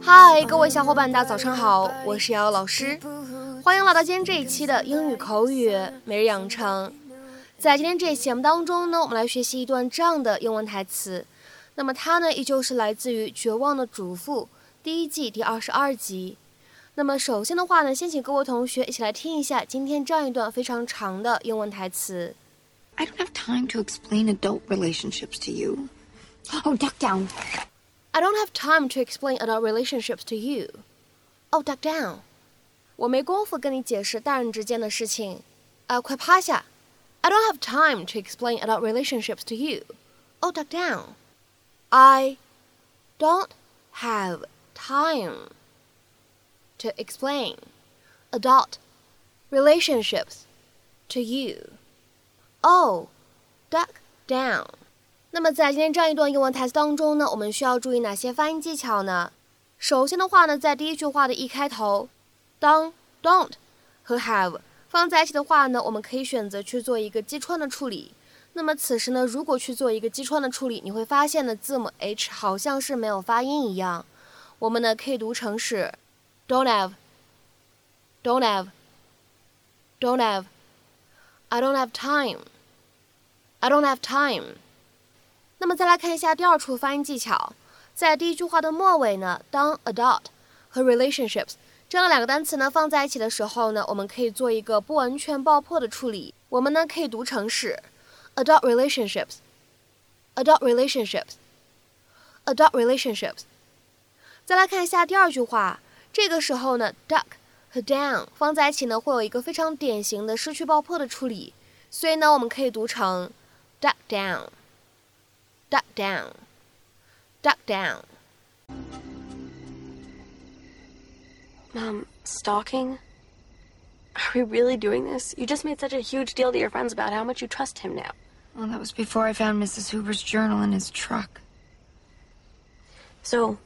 嗨，各位小伙伴，大家早上好，我是瑶瑶老师，欢迎来到今天这一期的英语口语每日养成。在今天这一期节目当中呢，我们来学习一段这样的英文台词。那么它呢，依旧是来自于《绝望的主妇》第一季第二十二集。那么首先的话呢，先请各位同学一起来听一下今天这样一段非常长的英文台词。I don't have time to explain adult relationships to you. Oh, duck down. I don't have time to explain adult relationships to you. Oh, duck down. 我没工夫跟你解释大人之间的事情。啊，快趴下。I don't have time to explain adult relationships to you. Oh, duck down. I don't have time to explain adult relationships to you. Oh, duck down. 那么在今天这样一段英文台词当中呢，我们需要注意哪些发音技巧呢？首先的话呢，在第一句话的一开头，当 don't 和 have 放在一起的话呢，我们可以选择去做一个击穿的处理。那么此时呢，如果去做一个击穿的处理，你会发现呢，字母 h 好像是没有发音一样。我们呢可以读成是 don't have，don't have，don't have。I don't have time. I don't have time. 那么再来看一下第二处发音技巧，在第一句话的末尾呢，当 adult 和 relationships 这样两个单词呢放在一起的时候呢，我们可以做一个不完全爆破的处理。我们呢可以读成是 adult relationships，adult relationships，adult relationships。再来看一下第二句话， 这个时候呢，duck 和 down 放在一起呢，会有一个非常典型的失去爆破的处理，所以呢，我们可以读成 duck down，duck down，duck down。Mom, stalking? Are we really doing this? You just made such a huge deal to your friends about how much you trust him now. Well, that was before I found Mrs. Huber's journal in his truck. So,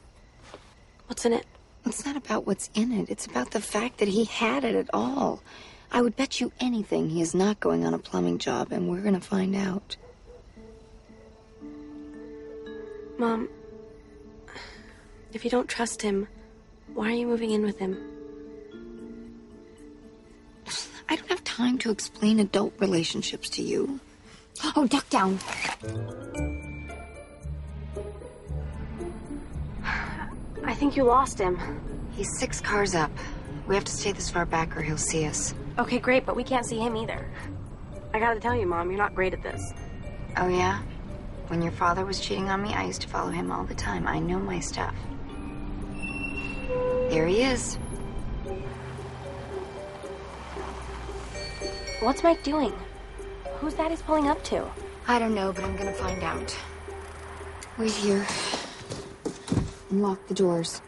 what's in it? It's not about what's in it. It's about the fact that he had it at all. I would bet you anything he is not going on a plumbing job, and we're going to find out. Mom, if you don't trust him, why are you moving in with him? I don't have time to explain adult relationships to you. Oh, duck down. I think you lost him. He's six cars up. We have to stay this far back or he'll see us. Okay, great, but we can't see him either. I gotta tell you, Mom, you're not great at this. Oh, yeah? When your father was cheating on me, I used to follow him all the time. I know my stuff. There he is. What's Mike doing? Who's that he's pulling up to? I don't know, but I'm gonna find out. Wait here. And lock the doors.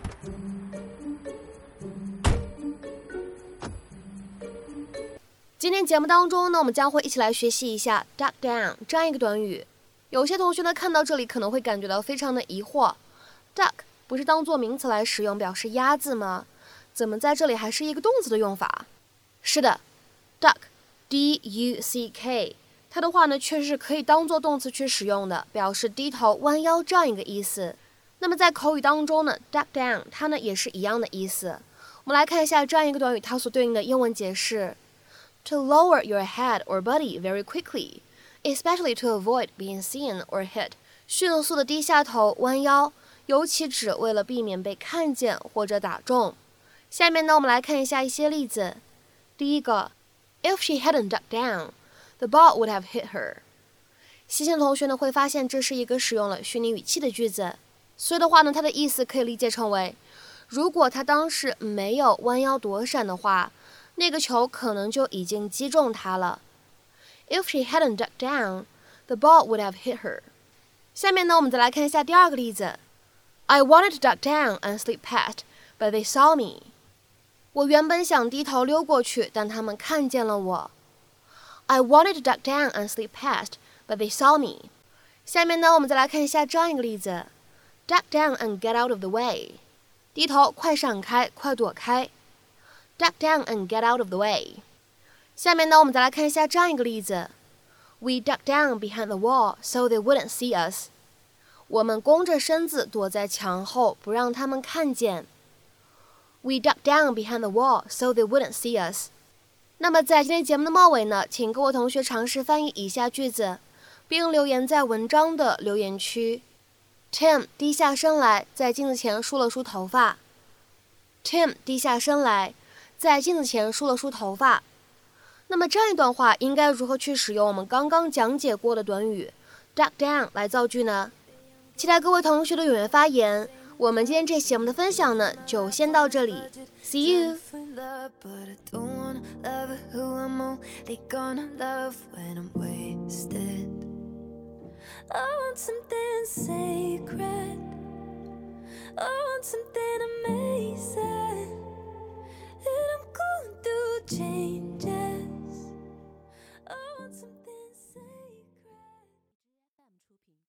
今天节目当中呢，我们将会一起来学习一下 duck down 这样一个短语。有些同学呢看到这里可能会感觉到非常的疑惑，duck 不是当做名词来使用表示鸭子吗？怎么在这里还是一个动词的用法？是的，duck，d u c k，它的话呢确实是可以当做动词去使用的，表示低头弯腰这样一个意思。那么在口语当中呢，duck down 它呢也是一样的意思。我们来看一下这样一个短语它所对应的英文解释：to lower your head or body very quickly。especially to avoid being seen or hit，迅速的低下头、弯腰，尤其只为了避免被看见或者打中。下面呢，我们来看一下一些例子。第一个，If she hadn't ducked down, the ball would have hit her。细心的同学呢会发现这是一个使用了虚拟语气的句子，所以的话呢，它的意思可以理解成为，如果他当时没有弯腰躲闪的话，那个球可能就已经击中他了。If she hadn't ducked down, the ball would have hit her. 下面呢，我们再来看一下第二个例子。I wanted to duck down and slip past, but they saw me. 我原本想低头溜过去，但他们看见了我。I wanted to duck down and slip past, but they saw me. 下面呢，我们再来看一下这样一个例子 ：Duck down and get out of the way. 低头，快闪开，快躲开。 Duck down and get out of the way。下面呢，我们再来看一下这样一个例子：We duck down behind the wall so they wouldn't see us。我们弓着身子躲在墙后，不让他们看见。We duck down behind the wall so they wouldn't see us。那么在今天节目的末尾呢，请各位同学尝试翻译以下句子，并留言在文章的留言区。 Tim 低下身来，在镜子前梳了梳头发。Tim 低下身来，在镜子前梳了梳头发。那么这样一段话应该如何去使用我们刚刚讲解过的短语 duck down 来造句呢？期待各位同学的踊跃发言。我们今天这节目的分享呢，就先到这里，See you。I want something sacred. I want something amazing. And I'm going through changes.